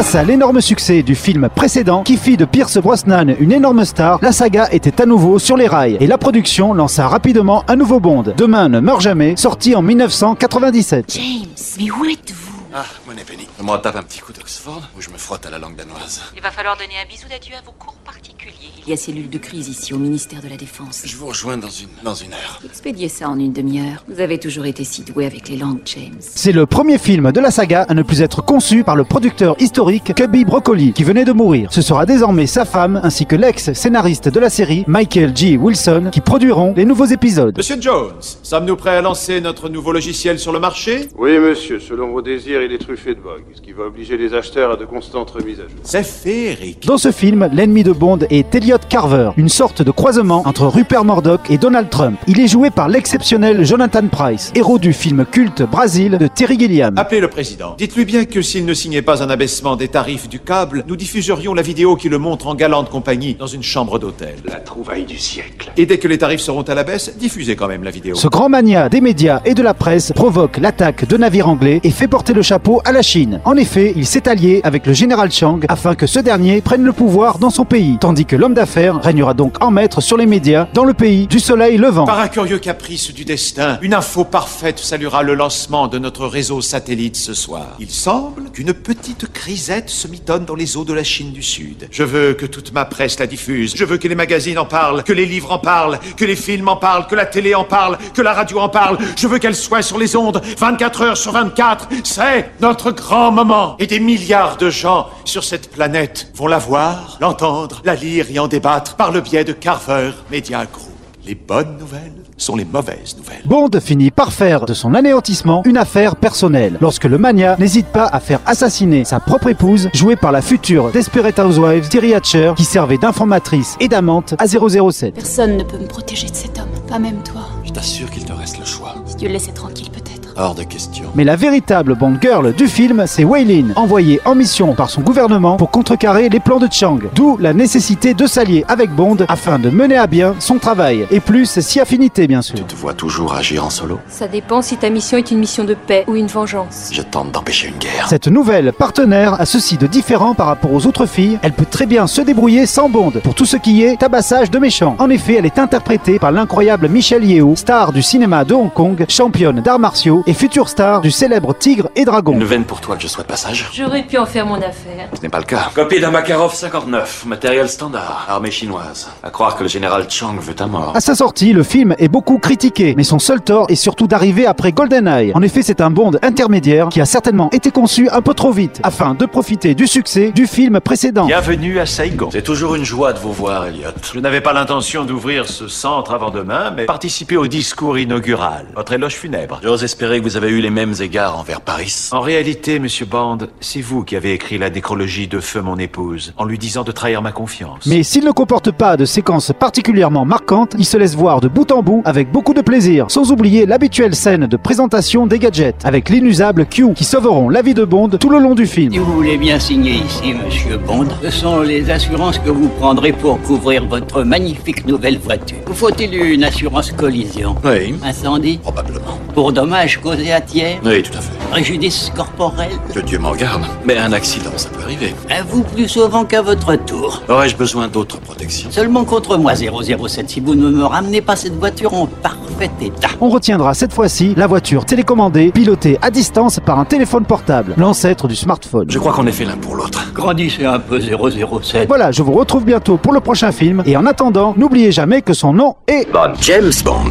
Grâce à l'énorme succès du film précédent qui fit de Pierce Brosnan une énorme star, la saga était à nouveau sur les rails et la production lança rapidement un nouveau Bond, Demain ne meurt jamais, sorti en 1997. James, mais où êtes-vous? Ah, Money Penny. Moi, tape un petit coup d'Oxford où je me frotte à la langue danoise. Il va falloir donner un bisou d'adieu à vos cours particuliers. Il y a cellule de crise ici au ministère de la Défense. Je vous rejoins dans une, dans une heure. Expédiez ça en une demi-heure. Vous avez toujours été si doué avec les langues, James. C'est le premier film de la saga à ne plus être conçu par le producteur historique Cubby Broccoli, qui venait de mourir. Ce sera désormais sa femme ainsi que l'ex-scénariste de la série, Michael G. Wilson, qui produiront les nouveaux épisodes. Monsieur Jones, sommes-nous prêts à lancer notre nouveau logiciel sur le marché? Oui, monsieur, selon vos désirs, il est truffé de bugs, ce qui va obliger les acheteurs à de constantes remises à jour. C'est fait, Eric. Dans ce film, l'ennemi de Bond est Elliot Carver, une sorte de croisement entre Rupert Murdoch et Donald Trump. Il est joué par l'exceptionnel Jonathan Price, héros du film culte Brasil de Terry Gilliam. Appelez le président. Dites-lui bien que s'il ne signait pas un abaissement des tarifs du câble, nous diffuserions la vidéo qui le montre en galante compagnie dans une chambre d'hôtel. La trouvaille du siècle. Et dès que les tarifs seront à la baisse, diffusez quand même la vidéo. Ce grand mania des médias et de la presse provoque l'attaque de navires anglais et fait porter le chapeau à la Chine. En effet, il s'est allié avec le général Chang afin que ce dernier prenne le pouvoir dans son pays, tandis que l'homme d'affaires régnera donc en maître sur les médias dans le pays du soleil levant. Par un curieux caprice du destin, une info parfaite saluera le lancement de notre réseau satellite ce soir. Il semble qu'une petite crisette se mitonne dans les eaux de la Chine du Sud. Je veux que toute ma presse la diffuse. Je veux que les magazines en parlent, que les livres en parlent, que les films en parlent, que la télé en parle, que la radio en parle. Je veux qu'elle soit sur les ondes 24 heures sur 24. C'est notre grand moment. Et des milliards de gens sur cette planète vont la voir, l'entendre, la lire et en débattre par le biais de Carver Media Group. Les bonnes nouvelles sont les mauvaises nouvelles. Bond finit par faire de son anéantissement une affaire personnelle, lorsque le mania n'hésite pas à faire assassiner sa propre épouse, jouée par la future Desperate Housewives Terry Hatcher, qui servait d'informatrice et d'amante à 007. Personne ne peut me protéger de cet homme, pas même toi. Je t'assure qu'il te reste le choix. Si tu le laissais tranquille, peut-être. Hors de question. Mais la véritable Bond girl du film, c'est Waylin, envoyée en mission par son gouvernement pour contrecarrer les plans de Chang. D'où la nécessité de s'allier avec Bond afin de mener à bien son travail. Et plus si affinité, bien sûr. Tu te vois toujours agir en solo? Ça dépend si ta mission est une mission de paix ou une vengeance. Je tente d'empêcher une guerre. Cette nouvelle partenaire a ceci de différent par rapport aux autres filles, elle peut très bien se débrouiller sans Bond pour tout ce qui est tabassage de méchants. En effet, elle est interprétée par l'incroyable Michelle Yeoh, star du cinéma de Hong Kong, championne d'arts martiaux et future star du célèbre Tigre et Dragon. Une veine pour toi que je sois de passage J'aurais pu en faire mon affaire. Ce n'est pas le cas. Copie d'un Makarov 59, matériel standard, armée chinoise. À croire que le général Chang veut ta mort. À sa sortie, le film est beaucoup critiqué, mais son seul tort est surtout d'arriver après GoldenEye. En effet, c'est un Bond intermédiaire qui a certainement été conçu un peu trop vite, afin de profiter du succès du film précédent. Bienvenue à Saigon. C'est toujours une joie de vous voir, Elliot. Je n'avais pas l'intention d'ouvrir ce centre avant demain, mais participer au discours inaugural, votre éloge funèbre. J'ose espérer que vous avez eu les mêmes égards envers Paris. En réalité, monsieur Bond, c'est vous qui avez écrit la nécrologie de feu mon épouse, en lui disant de trahir ma confiance. Mais s'il ne comporte pas de séquences particulièrement marquantes, il se laisse voir de bout en bout avec beaucoup de plaisir, sans oublier l'habituelle scène de présentation des gadgets, avec l'inusable Q qui sauveront la vie de Bond tout le long du film. Si vous voulez bien signer ici, monsieur Bond, ce sont les assurances que vous prendrez pour couvrir votre magnifique nouvelle voiture. Vous faut-il une assurance collision? Oui. Incendie? Probablement. Pour dommages causé à tiers Oui, tout à fait. Préjudice corporel Que Dieu m'en garde. Mais un accident, ça peut arriver. À vous plus souvent qu'à votre tour. Aurais-je besoin d'autres protections? Seulement contre moi 007 si vous ne me ramenez pas cette voiture en parfait état. On retiendra cette fois-ci la voiture télécommandée, pilotée à distance par un téléphone portable, l'ancêtre du smartphone. Je crois qu'on est fait l'un pour l'autre. Grandissez un peu 007. Voilà, je vous retrouve bientôt pour le prochain film, et en attendant, n'oubliez jamais que son nom est... James Bond.